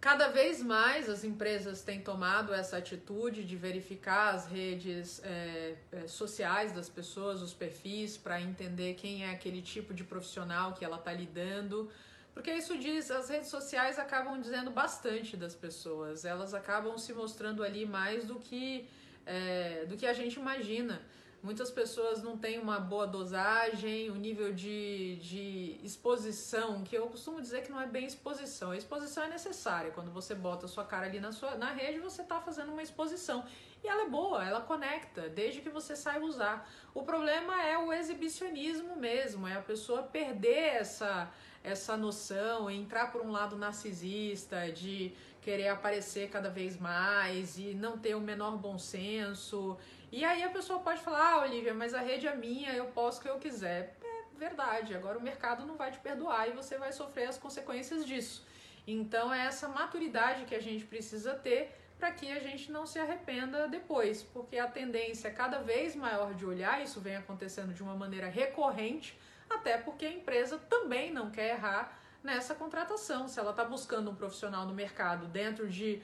Cada vez mais as empresas têm tomado essa atitude de verificar as redes é, é, sociais das pessoas, os perfis, para entender quem é aquele tipo de profissional que ela está lidando. Porque isso diz, as redes sociais acabam dizendo bastante das pessoas, elas acabam se mostrando ali mais do que, é, do que a gente imagina. Muitas pessoas não têm uma boa dosagem, o nível de, de exposição, que eu costumo dizer que não é bem exposição. A exposição é necessária. Quando você bota a sua cara ali na, sua, na rede, você está fazendo uma exposição. E ela é boa, ela conecta, desde que você saiba usar. O problema é o exibicionismo mesmo, é a pessoa perder essa, essa noção, entrar por um lado narcisista, de querer aparecer cada vez mais e não ter o menor bom senso e aí a pessoa pode falar, ah, Olivia, mas a rede é minha, eu posso o que eu quiser. É verdade, agora o mercado não vai te perdoar e você vai sofrer as consequências disso. Então é essa maturidade que a gente precisa ter para que a gente não se arrependa depois, porque a tendência é cada vez maior de olhar, isso vem acontecendo de uma maneira recorrente, até porque a empresa também não quer errar nessa contratação. Se ela está buscando um profissional no mercado dentro de,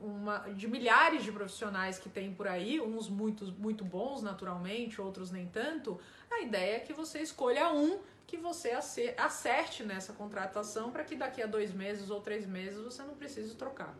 uma, de milhares de profissionais que tem por aí, uns muito, muito bons naturalmente, outros nem tanto, a ideia é que você escolha um que você acerte nessa contratação para que daqui a dois meses ou três meses você não precise trocar.